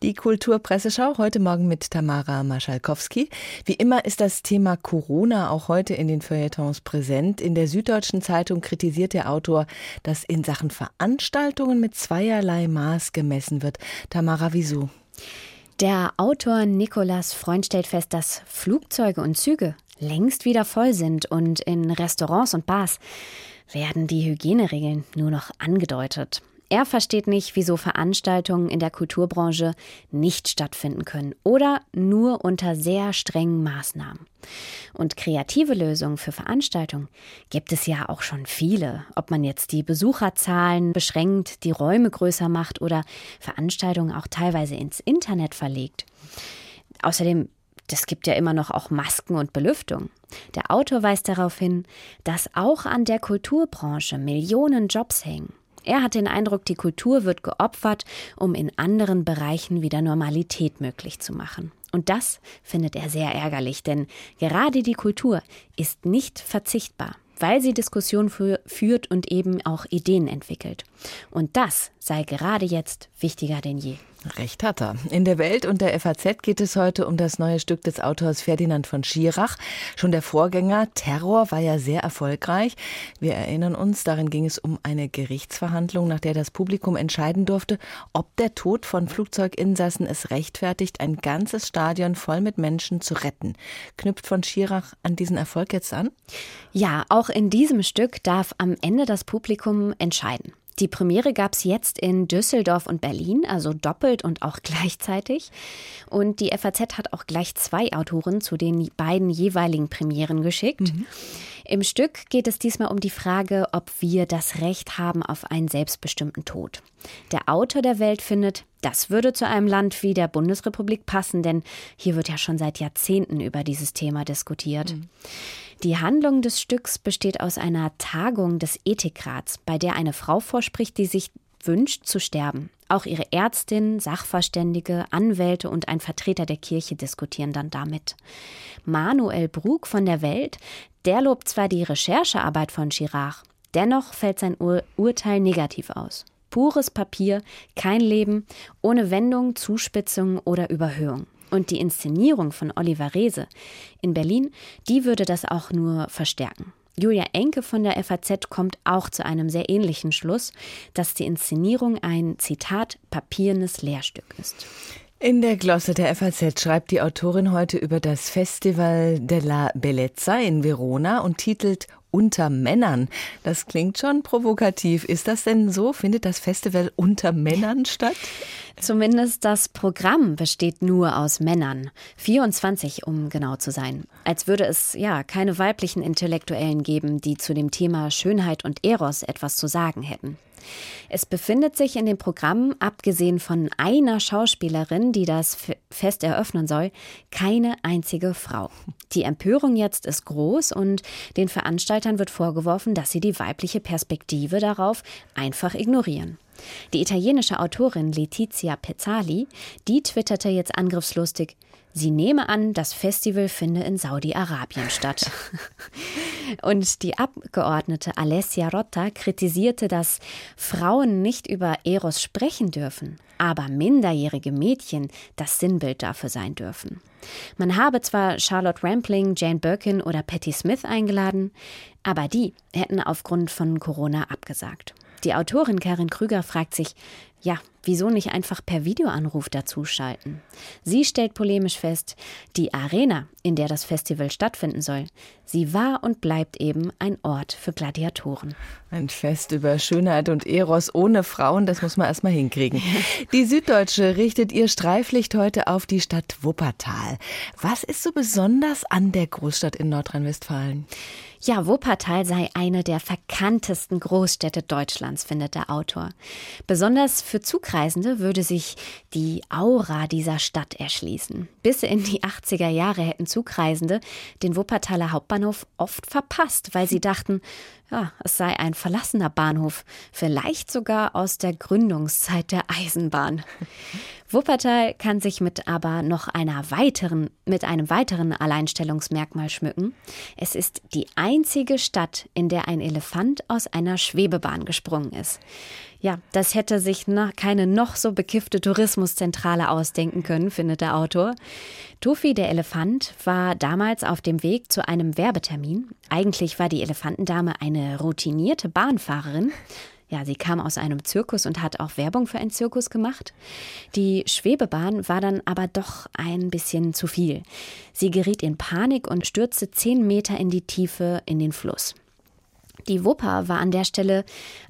Die Kulturpresseschau heute Morgen mit Tamara Maschalkowski. Wie immer ist das Thema Corona auch heute in den Feuilletons präsent. In der Süddeutschen Zeitung kritisiert der Autor, dass in Sachen Veranstaltungen mit zweierlei Maß gemessen wird. Tamara, wieso? Der Autor Nikolas Freund stellt fest, dass Flugzeuge und Züge längst wieder voll sind und in Restaurants und Bars werden die Hygieneregeln nur noch angedeutet. Er versteht nicht, wieso Veranstaltungen in der Kulturbranche nicht stattfinden können oder nur unter sehr strengen Maßnahmen. Und kreative Lösungen für Veranstaltungen gibt es ja auch schon viele. Ob man jetzt die Besucherzahlen beschränkt, die Räume größer macht oder Veranstaltungen auch teilweise ins Internet verlegt. Außerdem das gibt ja immer noch auch Masken und Belüftung. Der Autor weist darauf hin, dass auch an der Kulturbranche Millionen Jobs hängen. Er hat den Eindruck, die Kultur wird geopfert, um in anderen Bereichen wieder Normalität möglich zu machen. Und das findet er sehr ärgerlich, denn gerade die Kultur ist nicht verzichtbar, weil sie Diskussion führt und eben auch Ideen entwickelt. Und das sei gerade jetzt wichtiger denn je. Recht hat er. In der Welt und der FAZ geht es heute um das neue Stück des Autors Ferdinand von Schirach. Schon der Vorgänger Terror war ja sehr erfolgreich. Wir erinnern uns, darin ging es um eine Gerichtsverhandlung, nach der das Publikum entscheiden durfte, ob der Tod von Flugzeuginsassen es rechtfertigt, ein ganzes Stadion voll mit Menschen zu retten. Knüpft von Schirach an diesen Erfolg jetzt an? Ja, auch in diesem Stück darf am Ende das Publikum entscheiden. Die Premiere gab es jetzt in Düsseldorf und Berlin, also doppelt und auch gleichzeitig. Und die FAZ hat auch gleich zwei Autoren zu den beiden jeweiligen Premieren geschickt. Mhm. Im Stück geht es diesmal um die Frage, ob wir das Recht haben auf einen selbstbestimmten Tod. Der Autor der Welt findet, das würde zu einem Land wie der Bundesrepublik passen, denn hier wird ja schon seit Jahrzehnten über dieses Thema diskutiert. Mhm. Die Handlung des Stücks besteht aus einer Tagung des Ethikrats, bei der eine Frau vorspricht, die sich wünscht zu sterben. Auch ihre Ärztin, Sachverständige, Anwälte und ein Vertreter der Kirche diskutieren dann damit. Manuel Brug von der Welt, der lobt zwar die Recherchearbeit von Girard, dennoch fällt sein Ur Urteil negativ aus. Pures Papier, kein Leben, ohne Wendung, Zuspitzung oder Überhöhung. Und die Inszenierung von Oliver Reese in Berlin, die würde das auch nur verstärken. Julia Enke von der FAZ kommt auch zu einem sehr ähnlichen Schluss, dass die Inszenierung ein Zitat papiernes Lehrstück ist. In der Glosse der FAZ schreibt die Autorin heute über das Festival della Bellezza in Verona und titelt unter Männern. Das klingt schon provokativ. Ist das denn so? Findet das Festival unter Männern statt? Zumindest das Programm besteht nur aus Männern. 24, um genau zu sein. Als würde es ja keine weiblichen Intellektuellen geben, die zu dem Thema Schönheit und Eros etwas zu sagen hätten. Es befindet sich in dem Programm, abgesehen von einer Schauspielerin, die das Fest eröffnen soll, keine einzige Frau. Die Empörung jetzt ist groß und den Veranstaltern wird vorgeworfen, dass sie die weibliche Perspektive darauf einfach ignorieren. Die italienische Autorin Letizia Pezzali, die twitterte jetzt angriffslustig, sie nehme an, das Festival finde in Saudi-Arabien statt. Und die Abgeordnete Alessia Rotta kritisierte, dass Frauen nicht über Eros sprechen dürfen, aber minderjährige Mädchen das Sinnbild dafür sein dürfen. Man habe zwar Charlotte Rampling, Jane Birkin oder Patti Smith eingeladen, aber die hätten aufgrund von Corona abgesagt. Die Autorin Karin Krüger fragt sich, ja, wieso nicht einfach per Videoanruf dazuschalten? Sie stellt polemisch fest, die Arena, in der das Festival stattfinden soll, sie war und bleibt eben ein Ort für Gladiatoren. Ein Fest über Schönheit und Eros ohne Frauen, das muss man erstmal hinkriegen. Die Süddeutsche richtet ihr Streiflicht heute auf die Stadt Wuppertal. Was ist so besonders an der Großstadt in Nordrhein-Westfalen? Ja, Wuppertal sei eine der verkanntesten Großstädte Deutschlands, findet der Autor. Besonders für Zugreisende würde sich die Aura dieser Stadt erschließen. Bis in die 80er Jahre hätten Zugreisende den Wuppertaler Hauptbahnhof oft verpasst, weil sie dachten, ja, es sei ein verlassener Bahnhof, vielleicht sogar aus der Gründungszeit der Eisenbahn. Wuppertal kann sich mit aber noch einer weiteren, mit einem weiteren Alleinstellungsmerkmal schmücken. Es ist die einzige Stadt, in der ein Elefant aus einer Schwebebahn gesprungen ist. Ja, das hätte sich noch keine noch so bekiffte Tourismuszentrale ausdenken können, findet der Autor. Tufi der Elefant war damals auf dem Weg zu einem Werbetermin. Eigentlich war die Elefantendame eine routinierte Bahnfahrerin. Ja, sie kam aus einem Zirkus und hat auch Werbung für einen Zirkus gemacht. Die Schwebebahn war dann aber doch ein bisschen zu viel. Sie geriet in Panik und stürzte zehn Meter in die Tiefe in den Fluss. Die Wupper war an der Stelle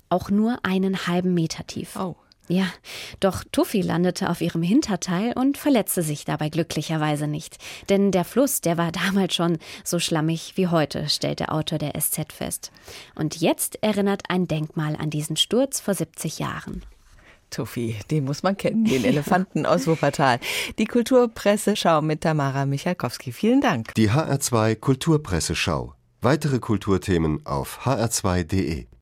auch nur einen halben Meter tief. Oh. Ja, doch Tuffy landete auf ihrem Hinterteil und verletzte sich dabei glücklicherweise nicht. Denn der Fluss, der war damals schon so schlammig wie heute, stellt der Autor der SZ fest. Und jetzt erinnert ein Denkmal an diesen Sturz vor 70 Jahren. Tuffy, den muss man kennen, den Elefanten aus Wuppertal. Die Kulturpresseschau mit Tamara Michalkowski. Vielen Dank. Die HR2 Kulturpresseschau. Weitere Kulturthemen auf hr2.de.